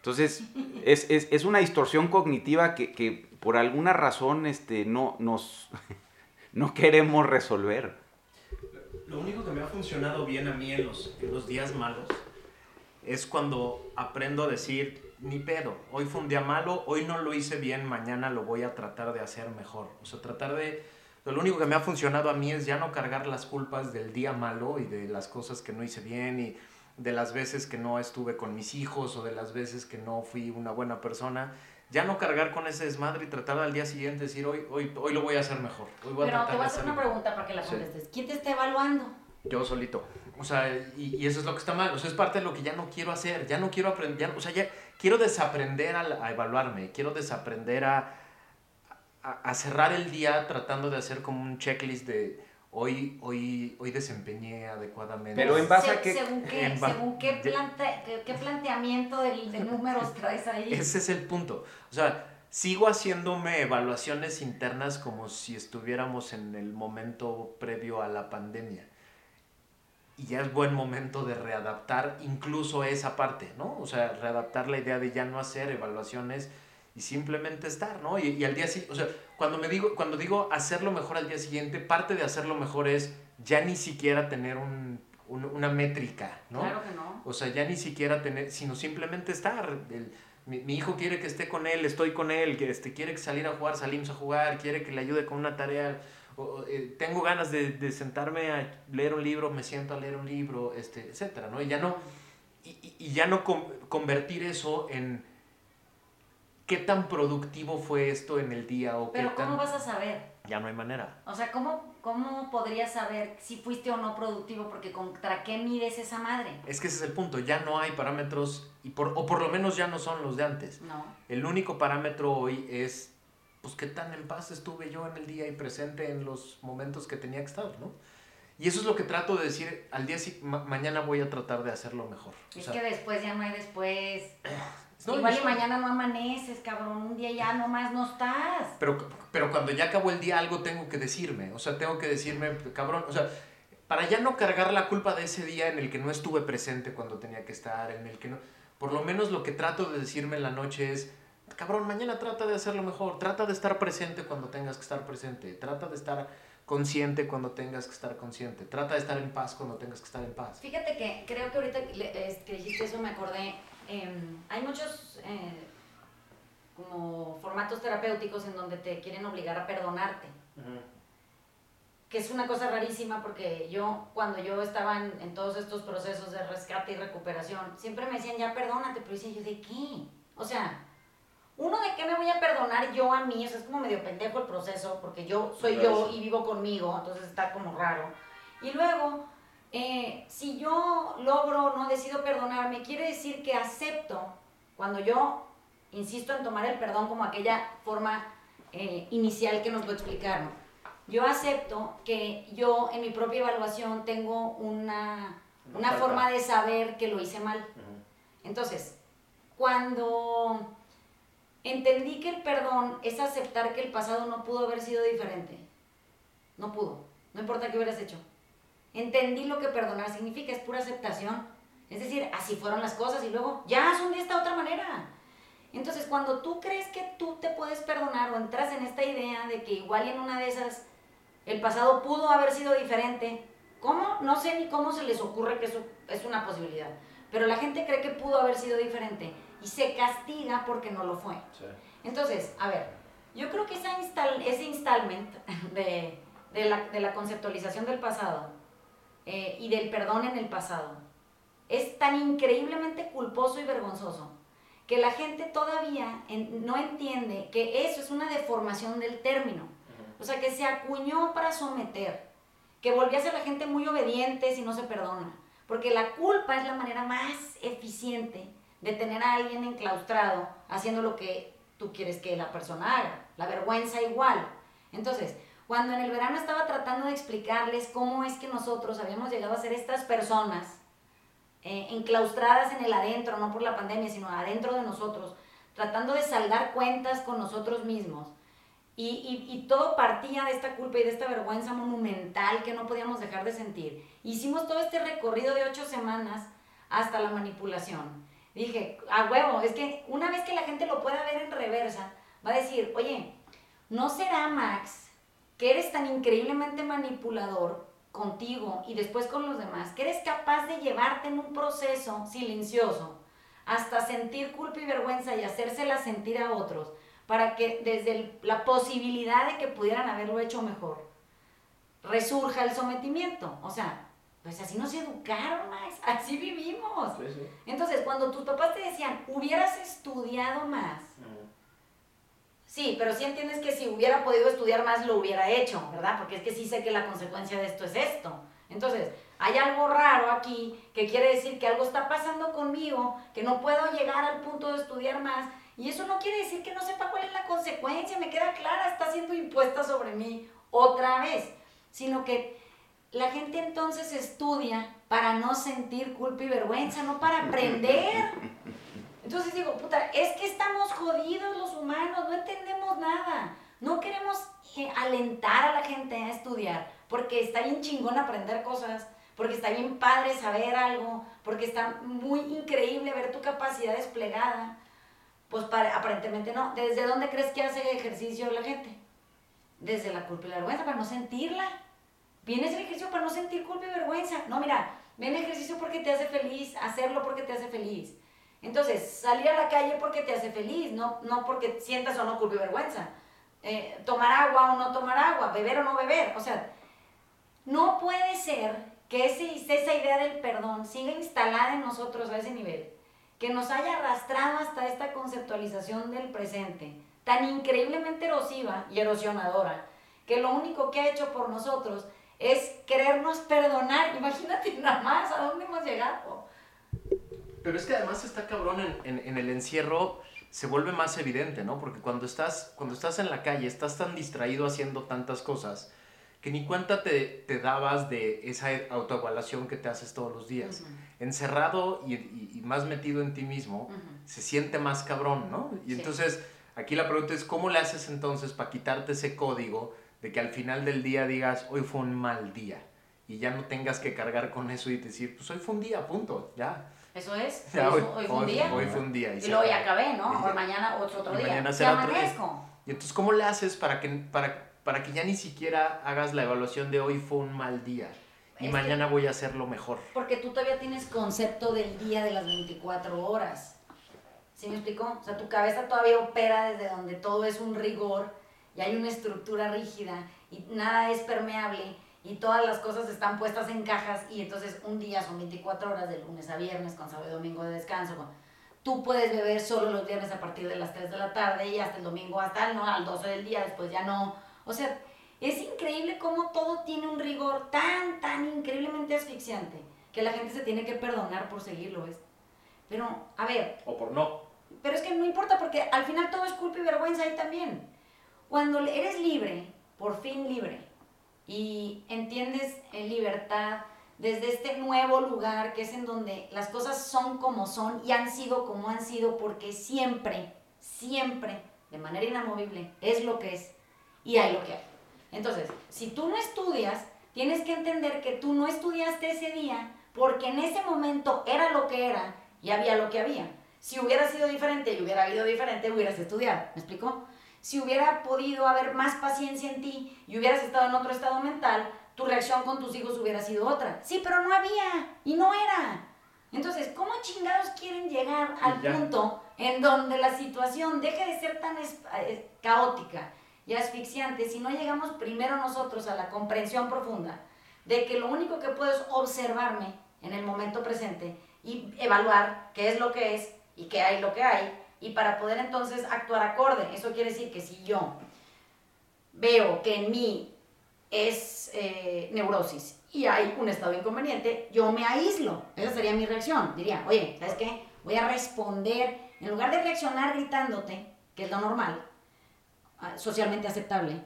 Speaker 3: Entonces, es, es, es una distorsión cognitiva que, que, por alguna razón este, no, nos, [LAUGHS] no queremos resolver.
Speaker 2: Lo único que me ha funcionado bien a mí en los, en los días malos es cuando aprendo a decir, ni pedo, hoy fue un día malo, hoy no lo hice bien, mañana lo voy a tratar de hacer mejor. O sea, tratar de... Lo único que me ha funcionado a mí es ya no cargar las culpas del día malo y de las cosas que no hice bien y de las veces que no estuve con mis hijos o de las veces que no fui una buena persona ya no cargar con ese desmadre y tratar al día siguiente decir, hoy, hoy, hoy lo voy a hacer mejor. Hoy voy
Speaker 1: Pero
Speaker 2: a
Speaker 1: te voy a hacer una pregunta para que la contestes. Sí. ¿Quién te está evaluando?
Speaker 2: Yo solito. O sea, y, y, eso es lo que está mal. O sea, es parte de lo que ya no quiero hacer. Ya no quiero aprender. O sea, ya quiero desaprender a, a evaluarme. Quiero desaprender a, a, a, cerrar el día tratando de hacer como un checklist de hoy, hoy, hoy desempeñé adecuadamente.
Speaker 3: Pero en base
Speaker 1: Se,
Speaker 3: a qué...
Speaker 1: Según qué, según qué, plante, qué, qué planteamiento de, de números [LAUGHS] traes ahí.
Speaker 2: Ese es el punto. O sea, sigo haciéndome evaluaciones internas como si estuviéramos en el momento previo a la pandemia. Y ya es buen momento de readaptar incluso esa parte, ¿no? O sea, readaptar la idea de ya no hacer evaluaciones y simplemente estar, ¿no? Y, y al día siguiente, o sea, cuando, me digo, cuando digo hacerlo mejor al día siguiente, parte de hacerlo mejor es ya ni siquiera tener un, un, una métrica, ¿no?
Speaker 1: Claro que no.
Speaker 2: O sea, ya ni siquiera tener, sino simplemente estar. El, mi, mi, hijo quiere que esté con él, estoy con él, que este, quiere salir a jugar, salimos a jugar, quiere que le ayude con una tarea, o, eh, tengo ganas de, de, sentarme a leer un libro, me siento a leer un libro, este, etcétera, ¿no? Y ya no, y, y ya no convertir eso en qué tan productivo fue esto en el día o
Speaker 1: Pero
Speaker 2: qué
Speaker 1: ¿cómo
Speaker 2: tan...
Speaker 1: vas a saber?
Speaker 2: Ya no hay manera.
Speaker 1: O sea, ¿cómo, ¿cómo podrías saber si fuiste o no productivo? Porque ¿contra qué mides esa madre?
Speaker 2: Es que ese es el punto, ya no hay parámetros, y por, o por lo menos ya no son los de antes.
Speaker 1: No.
Speaker 2: El único parámetro hoy es, pues, qué tan en paz estuve yo en el día y presente en los momentos que tenía que estar, ¿no? Y eso es lo que trato de decir, al día ma mañana voy a tratar de hacerlo mejor.
Speaker 1: Es o sea, que después ya no hay después. [CLEARS THROAT] No, Igual y mañana no amaneces, cabrón, un día ya nomás no estás.
Speaker 2: Pero, pero cuando ya acabó el día algo tengo que decirme, o sea, tengo que decirme, cabrón, o sea, para ya no cargar la culpa de ese día en el que no estuve presente cuando tenía que estar, en el que no, por lo menos lo que trato de decirme en la noche es, cabrón, mañana trata de hacerlo mejor, trata de estar presente cuando tengas que estar presente, trata de estar consciente cuando tengas que estar consciente, trata de estar en paz cuando tengas que estar en paz.
Speaker 1: Fíjate que creo que ahorita que dijiste eso me acordé, eh, hay muchos eh, como formatos terapéuticos en donde te quieren obligar a perdonarte. Uh -huh. Que es una cosa rarísima porque yo, cuando yo estaba en, en, todos estos procesos de rescate y recuperación, siempre me decían, ya perdónate, pero decía yo, ¿de qué? O sea, uno, ¿de qué me voy a perdonar yo a mí? O sea, es como medio pendejo el proceso porque yo soy yo y vivo conmigo, entonces está como raro. Y luego, eh, si yo logro, no decido perdonarme, quiere decir que acepto cuando yo insisto en tomar el perdón como aquella forma eh, inicial que nos lo explicaron. Yo acepto que yo en mi propia evaluación tengo una, una forma de saber que lo hice mal. Entonces, cuando entendí que el perdón es aceptar que el pasado no pudo haber sido diferente, no pudo, no importa qué hubieras hecho. Entendí lo que perdonar significa, es pura aceptación. Es decir, así fueron las cosas y luego ya son de esta otra manera. Entonces, cuando tú crees que tú te puedes perdonar o entras en esta idea de que igual en una de esas El pasado pudo haber sido diferente. ¿Cómo? No sé ni cómo se les ocurre que eso es una posibilidad. Pero la gente cree que pudo haber sido diferente y se castiga porque no lo fue. Entonces, a ver, yo creo que esa ese installment de, la, conceptualización del pasado eh, y del perdón en el pasado es tan increíblemente culposo y vergonzoso que la gente todavía no entiende que eso es una deformación del término. O sea, que se acuñó para someter, que volvió a ser la gente muy obediente si no se perdona. Porque la culpa es la manera más eficiente de tener a alguien enclaustrado haciendo lo que tú quieres que la persona haga. La vergüenza igual. Entonces, cuando en el verano estaba tratando de explicarles cómo es que nosotros habíamos llegado a ser estas personas eh, enclaustradas en el adentro, no por la pandemia, sino adentro de nosotros, tratando de saldar cuentas con nosotros mismos. Y, y, todo partía de esta culpa y de esta vergüenza monumental que no podíamos dejar de sentir. Hicimos todo este recorrido de ocho semanas hasta la manipulación. Dije, a huevo, es que una vez que la gente lo pueda ver en reversa, va a decir, oye, ¿no será Max que eres tan increíblemente manipulador contigo y después con los demás, que eres capaz de llevarte en un proceso silencioso hasta sentir culpa y vergüenza y hacérsela sentir a otros, para que desde la posibilidad de que pudieran haberlo hecho mejor, resurja el sometimiento. O sea, pues así nos educaron, más, [LAUGHS] así vivimos. Entonces, cuando tus papás te decían, hubieras estudiado más, Sí, pero sí entiendes que si hubiera podido estudiar más lo hubiera hecho, ¿verdad? Porque es que sí sé que la consecuencia de esto es esto. Entonces, hay algo raro aquí que quiere decir que algo está pasando conmigo, que no puedo llegar al punto de estudiar más. Y eso no quiere decir que no sepa cuál es la consecuencia, me queda clara, está siendo impuesta sobre mí otra vez. Sino que la gente entonces estudia para no sentir culpa y vergüenza, no para aprender. Entonces digo, puta, es que estamos jodidos los humanos, no entendemos nada. No queremos eh, alentar a la gente a estudiar, porque está bien chingón aprender cosas, porque está bien padre saber algo, porque está muy increíble ver tu capacidad desplegada. Pues para, aparentemente no. ¿Desde dónde crees que hace ejercicio la gente? Desde la culpa y la vergüenza, para no sentirla. Vienes el ejercicio para no sentir culpa y vergüenza. No, mira, ven ejercicio porque te hace feliz, hacerlo porque te hace feliz. Entonces, salir a la calle porque te hace feliz, no, no porque sientas o no culpa y vergüenza. Eh, tomar agua o no tomar agua, beber o no beber. O sea, no puede ser que ese, esa idea del perdón siga instalada en nosotros a ese nivel, que nos haya arrastrado hasta esta conceptualización del presente, tan increíblemente erosiva y erosionadora, que lo único que ha hecho por nosotros es querernos perdonar. [LAUGHS] Imagínate nada más a dónde hemos llegado.
Speaker 2: Pero es que además está cabrón en, en, el encierro, se vuelve más evidente, ¿no? Porque cuando estás, cuando estás en la calle, estás tan distraído haciendo tantas cosas que ni cuenta te, te dabas de esa autoevaluación que te haces todos los días. Encerrado y, y, más metido en ti mismo, se siente más cabrón, ¿no? Y entonces, aquí la pregunta es, ¿cómo le haces entonces para quitarte ese código de que al final del día digas, hoy fue un mal día? Y ya no tengas que cargar con eso y decir, pues hoy fue un día, punto, ya.
Speaker 1: Eso es. [LAUGHS] hoy, fue un día.
Speaker 2: Hoy fue un día.
Speaker 1: Y, luego ya acabé, ¿no? [LAUGHS] O mañana otro, otro día. Mañana será otro día.
Speaker 2: Y entonces, ¿cómo le haces para que, para, para que ya ni siquiera hagas la evaluación de hoy fue un mal día? Y mañana voy a hacerlo mejor.
Speaker 1: Porque tú todavía tienes concepto del día de las 24 horas. ¿Sí me explicó? O sea, tu cabeza todavía opera desde donde todo es un rigor y hay una estructura rígida y nada es permeable y todas las cosas están puestas en cajas y entonces un día son 24 horas de lunes a viernes con sábado y domingo de descanso. Tú puedes beber solo los viernes a partir de las 3 de la tarde y hasta el domingo hasta ¿no? al 12 del día, después ya no. O sea, es increíble cómo todo tiene un rigor tan, tan increíblemente asfixiante que la gente se tiene que perdonar por seguirlo, ¿ves? Pero, a ver.
Speaker 2: O por no.
Speaker 1: Pero es que no importa porque al final todo es culpa y vergüenza ahí también. Cuando eres libre, por fin libre, y entiendes en libertad desde este nuevo lugar que es en donde las cosas son como son y han sido como han sido porque siempre, siempre, de manera inamovible, es lo que es y hay lo que hay. Entonces, si tú no estudias, tienes que entender que tú no estudiaste ese día porque en ese momento era lo que era y había lo que había. Si hubiera sido diferente y hubiera habido diferente, hubieras estudiado. ¿Me explico? Si hubiera podido haber más paciencia en ti y hubieras estado en otro estado mental, tu reacción con tus hijos hubiera sido otra. Sí, pero no había y no era. Entonces, ¿cómo chingados quieren llegar al punto en donde la situación deje de ser tan eh, caótica y asfixiante si no llegamos primero nosotros a la comprensión profunda de que lo único que puedo es observarme en el momento presente y evaluar qué es lo que es y qué hay lo que hay y para poder entonces actuar acorde. Eso quiere decir que si yo veo que en mí es eh, neurosis y hay un estado inconveniente, yo me aíslo. Esa sería mi reacción. Diría, oye, ¿sabes qué? Voy a responder, en lugar de reaccionar gritándote, que es lo normal, ah, socialmente aceptable,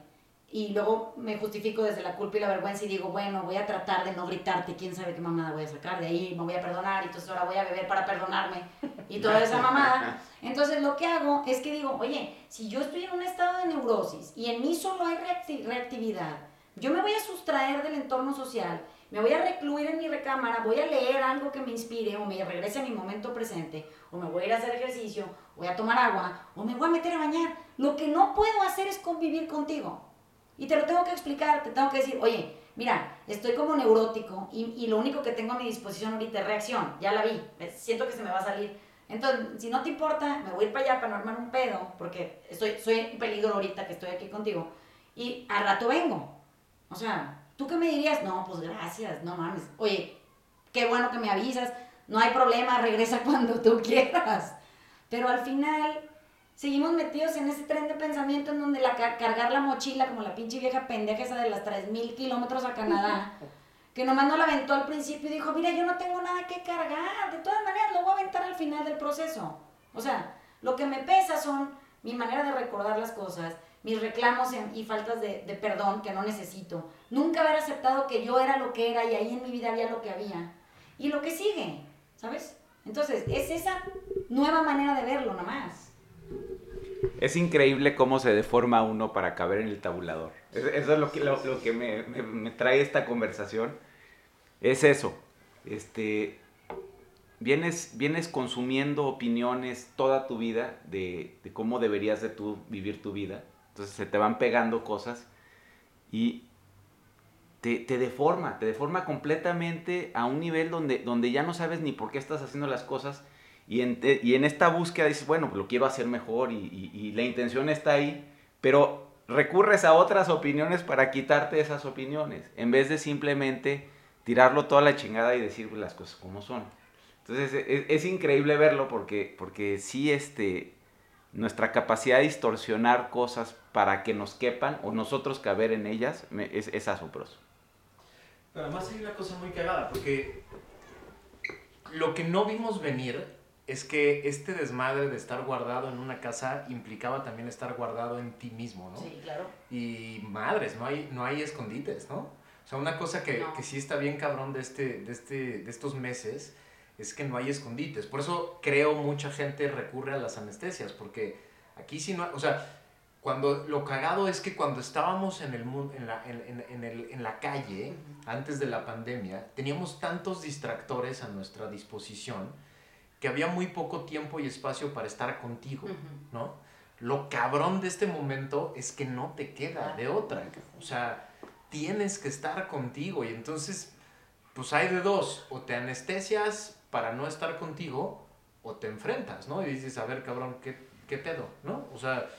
Speaker 1: y luego me justifico desde la culpa y la vergüenza y digo, bueno, voy a tratar de no gritarte, quién sabe qué mamada voy a sacar de ahí, me voy a perdonar y entonces ahora voy a beber para perdonarme y toda esa mamada. Entonces lo que hago es que digo, oye, si yo estoy en un estado de neurosis y en mí solo hay reactividad, yo me voy a sustraer del entorno social, me voy a recluir en mi recámara, voy a leer algo que me inspire o me regrese a mi momento presente, o me voy a ir a hacer ejercicio, voy a tomar agua, o me voy a meter a bañar. Lo que no puedo hacer es convivir contigo. Y te lo tengo que explicar, te tengo que decir, oye, mira, estoy como neurótico y, lo único que tengo a mi disposición ahorita es reacción, ya la vi, siento que se me va a salir. Entonces, si no te importa, me voy a ir para allá para no armar un pedo, porque estoy, soy en peligro ahorita que estoy aquí contigo, y al rato vengo. O sea, ¿tú qué me dirías? No, pues gracias, no mames. Oye, qué bueno que me avisas, no hay problema, regresa [LAUGHS] cuando tú quieras. Pero al final, seguimos metidos en ese tren de pensamiento en donde la, cargar la mochila como la pinche vieja pendeja esa de las 3.000 kilómetros a Canadá, que nomás no la aventó al principio y dijo, mira, yo no tengo nada que cargar, de todas maneras lo voy a aventar al final del proceso. O sea, lo que me pesa son mi manera de recordar las cosas, mis reclamos y faltas de, de perdón que no necesito, nunca haber aceptado que yo era lo que era y ahí en mi vida había lo que había, y lo que sigue, ¿sabes? Entonces, es esa nueva manera de verlo nomás.
Speaker 3: Es increíble cómo se deforma uno para caber en el tabulador. Eso es lo que, lo, que me, trae esta conversación. Es eso. Este, vienes, vienes consumiendo opiniones toda tu vida de, cómo deberías de tú vivir tu vida. Entonces se te van pegando cosas y te, deforma, te deforma completamente a un nivel donde, donde ya no sabes ni por qué estás haciendo las cosas y en, y en esta búsqueda dices, bueno, pues lo quiero hacer mejor y, y, la intención está ahí, pero recurres a otras opiniones para quitarte esas opiniones, en vez de simplemente tirarlo toda la chingada y decir las cosas como son. Entonces es, es, increíble verlo porque, porque sí, este, nuestra capacidad de distorsionar cosas para que nos quepan o nosotros caber en ellas es, es asombroso.
Speaker 2: Pero además hay una cosa muy cagada, porque lo que no vimos venir es que este desmadre de estar guardado en una casa implicaba también estar guardado en ti mismo, ¿no?
Speaker 1: Sí, claro.
Speaker 2: Y madres, no hay, no hay escondites, ¿no? O sea, una cosa que, que sí está bien cabrón de, este, de, este, de estos meses es que no hay escondites. Por eso creo mucha gente recurre a las anestesias, porque aquí sí no, o sea, cuando lo cagado es que cuando estábamos en, el, en, la, en, en, el, en la calle, antes de la pandemia, teníamos tantos distractores a nuestra disposición que había muy poco tiempo y espacio para estar contigo, ¿no? Lo cabrón de este momento es que no te queda de otra. O sea, tienes que estar contigo y entonces, pues hay de dos, o te anestesias para no estar contigo o te enfrentas, ¿no? Y dices, a ver, cabrón, ¿qué, qué pedo? ¿No? O sea,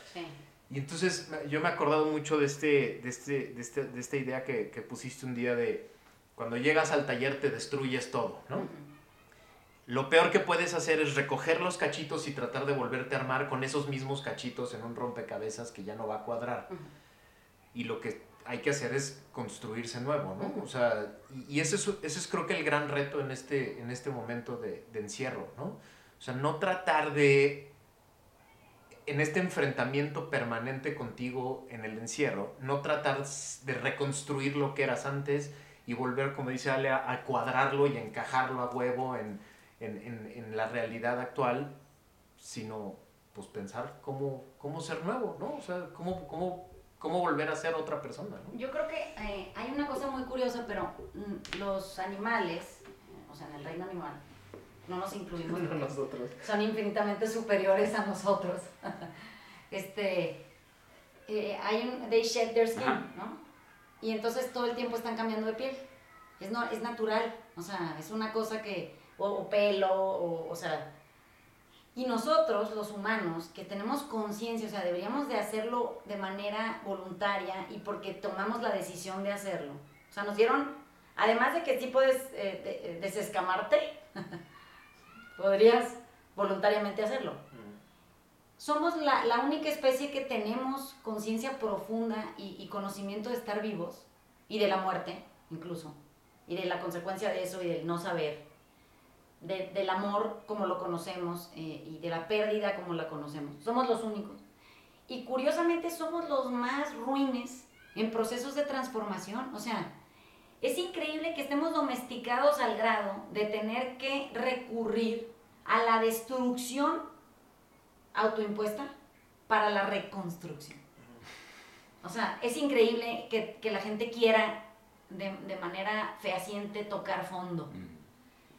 Speaker 2: y entonces yo me he acordado mucho de, este, de, este, de, este, de esta idea que, que, pusiste un día de cuando llegas al taller te destruyes todo, ¿no? Lo peor que puedes hacer es recoger los cachitos y tratar de volverte a armar con esos mismos cachitos en un rompecabezas que ya no va a cuadrar. Y lo que hay que hacer es construirse nuevo, ¿no? O sea, y, ese, es, ese es creo que el gran reto en este, en este momento de, de encierro, ¿no? O sea, no tratar de, en este enfrentamiento permanente contigo en el encierro, no tratar de reconstruir lo que eras antes y volver, como dice Ale, a, a cuadrarlo y a encajarlo a huevo en en, en, en, la realidad actual, sino pues pensar cómo, cómo ser nuevo, ¿no? O sea, cómo, cómo, cómo volver a ser otra persona, ¿no?
Speaker 1: Yo creo que eh, hay una cosa muy curiosa, pero mm, los animales, o sea, en el reino animal, no nos incluimos [LAUGHS]
Speaker 2: nosotros.
Speaker 1: son infinitamente superiores a nosotros. [LAUGHS] este, eh, hay un, they shed their skin, ¿no? Y entonces todo el tiempo están cambiando de piel. Es, no, es natural, o sea, es una cosa que, o, pelo, o, o sea, y nosotros, los humanos, que tenemos conciencia, o sea, deberíamos de hacerlo de manera voluntaria y porque tomamos la decisión de hacerlo. O sea, nos dieron, además de que sí puedes eh, eh, desescamarte, [LAUGHS] podrías voluntariamente hacerlo. Somos la, la, única especie que tenemos conciencia profunda y, y conocimiento de estar vivos y de la muerte, incluso, y de la consecuencia de eso y del no saber del amor como lo conocemos eh, y de la pérdida como la conocemos. Somos los únicos. Y curiosamente somos los más ruines en procesos de transformación. O sea, es increíble que estemos domesticados al grado de tener que recurrir a la destrucción autoimpuesta para la reconstrucción. O sea, es increíble que, que la gente quiera de, de manera fehaciente tocar fondo. Mm.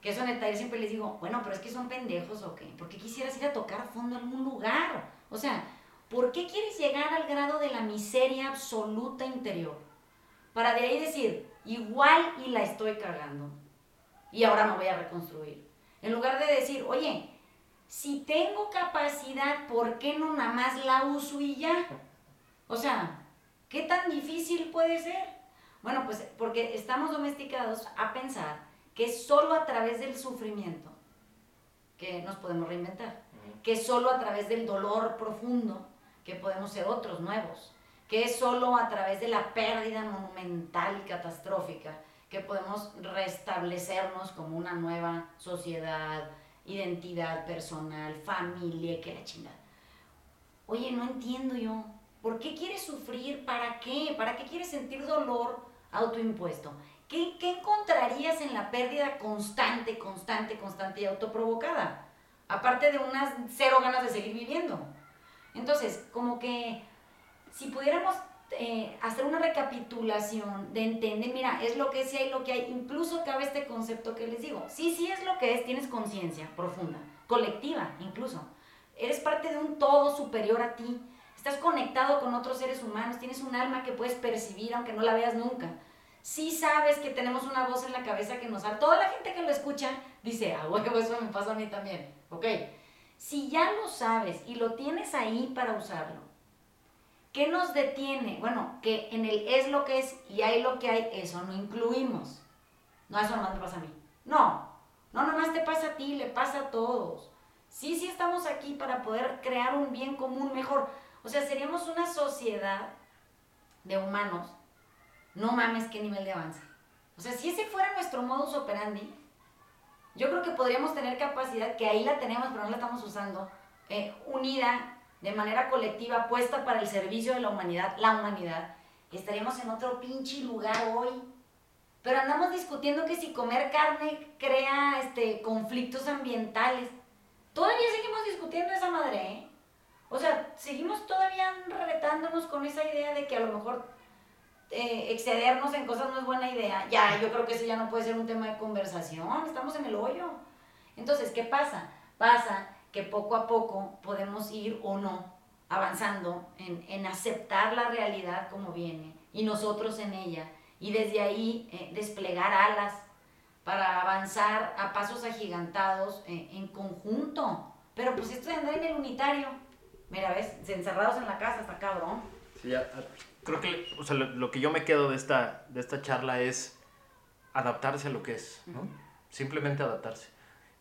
Speaker 1: Que eso en el taller siempre les digo, bueno, pero es que son pendejos o qué. ¿Por qué quisieras ir a tocar fondo a algún lugar? O sea, ¿por qué quieres llegar al grado de la miseria absoluta interior? Para de ahí decir, igual y la estoy cagando. Y ahora me voy a reconstruir. En lugar de decir, oye, si tengo capacidad, ¿por qué no nada más la uso y ya? O sea, ¿qué tan difícil puede ser? Bueno, pues porque estamos domesticados a pensar que es solo a través del sufrimiento que nos podemos reinventar, que es solo a través del dolor profundo que podemos ser otros nuevos, que es solo a través de la pérdida monumental y catastrófica que podemos restablecernos como una nueva sociedad, identidad personal, familia, que la chingada. Oye, no entiendo yo. ¿Por qué quieres sufrir? ¿Para qué? ¿Para qué quieres sentir dolor autoimpuesto? ¿Qué, encontrarías en la pérdida constante, constante, constante y autoprovocada? Aparte de unas cero ganas de seguir viviendo. Entonces, como que si pudiéramos eh, hacer una recapitulación de entender, mira, es lo que es y hay lo que hay, incluso cabe este concepto que les digo. Sí, sí es lo que es, tienes conciencia profunda, colectiva incluso. Eres parte de un todo superior a ti. Estás conectado con otros seres humanos, tienes un alma que puedes percibir aunque no la veas nunca sí sabes que tenemos una voz en la cabeza que nos da. Toda la gente que lo escucha dice, ah, bueno, eso me pasa a mí también. Ok, si ya lo sabes y lo tienes ahí para usarlo, ¿qué nos detiene? Bueno, que en el es lo que es y hay lo que hay, eso no incluimos. No, eso nomás me pasa a mí. No, no, nomás te pasa a ti, le pasa a todos. Sí, sí estamos aquí para poder crear un bien común mejor. O sea, seríamos una sociedad de humanos no mames qué nivel de avance. O sea, si ese fuera nuestro modus operandi, yo creo que podríamos tener capacidad, que ahí la tenemos, pero no la estamos usando, eh, unida, de manera colectiva, puesta para el servicio de la humanidad, la humanidad, estaríamos en otro pinche lugar hoy. Pero andamos discutiendo que si comer carne crea este, conflictos ambientales. Todavía seguimos discutiendo esa madre, ¿eh? O sea, seguimos todavía retándonos con esa idea de que a lo mejor eh, excedernos en cosas no es buena idea. Ya, yo creo que ese ya no puede ser un tema de conversación, estamos en el hoyo. Entonces, ¿qué pasa? Pasa que poco a poco podemos ir o no avanzando en, en aceptar la realidad como viene y nosotros en ella y desde ahí eh, desplegar alas para avanzar a pasos agigantados eh, en conjunto. Pero pues esto de andar en el unitario, mira, ves, encerrados en la casa, está cabrón.
Speaker 2: Sí, ya, creo que o sea, lo, que yo me quedo de esta, de esta charla es adaptarse a lo que es, ¿no? Simplemente adaptarse.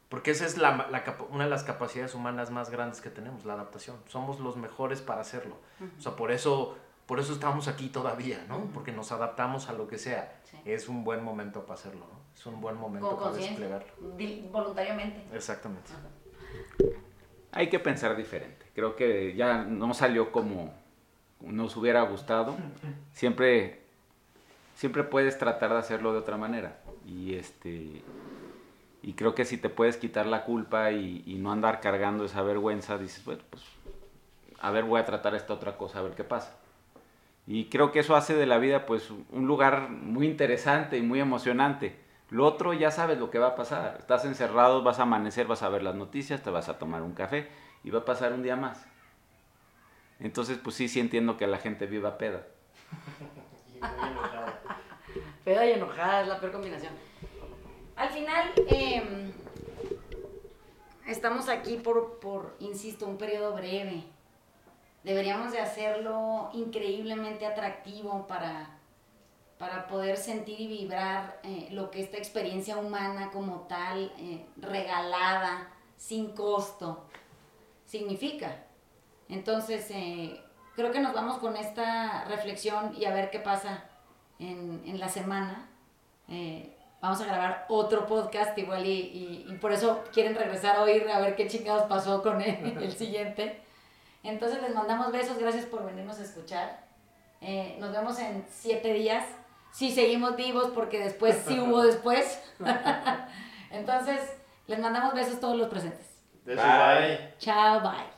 Speaker 2: Porque esa es la, la, una de las capacidades humanas más grandes que tenemos, la adaptación. Somos los mejores para hacerlo. O sea, por eso, por eso estamos aquí todavía, ¿no? Porque nos adaptamos a lo que sea. Es un buen momento para hacerlo, ¿no? Es un buen momento para desplegarlo.
Speaker 1: Voluntariamente.
Speaker 2: Exactamente.
Speaker 3: Hay que pensar diferente. Creo que ya no salió como nos hubiera gustado, siempre, siempre puedes tratar de hacerlo de otra manera. Y, este, y creo que si te puedes quitar la culpa y, no andar cargando esa vergüenza, dices, bueno, pues a ver, voy a tratar esta otra cosa, a ver qué pasa. Y creo que eso hace de la vida pues un lugar muy interesante y muy emocionante. Lo otro ya sabes lo que va a pasar. Estás encerrado, vas a amanecer, vas a ver las noticias, te vas a tomar un café y va a pasar un día más. Entonces, pues sí, sí entiendo que la gente viva peda. [LAUGHS]
Speaker 2: Y muy enojada.
Speaker 1: Peda y enojada es la peor combinación. Al final, em, estamos aquí por, por, insisto, un periodo breve. Deberíamos de hacerlo increíblemente atractivo para, para poder sentir y vibrar eh, lo que esta experiencia humana como tal, eh, regalada, sin costo, significa. Entonces, eh, creo que nos vamos con esta reflexión y a ver qué pasa en, en la semana. Eh, vamos a grabar otro podcast igual y, y, y por eso quieren regresar a oír a ver qué chingados pasó con el, [LAUGHS] el siguiente. Entonces les mandamos besos, gracias por venirnos a escuchar. Eh, nos vemos en siete días. Si seguimos vivos, porque después sí hubo [LAUGHS] después. [LAUGHS] Entonces, les mandamos besos a todos los presentes.
Speaker 2: Bye.
Speaker 1: Chao, bye.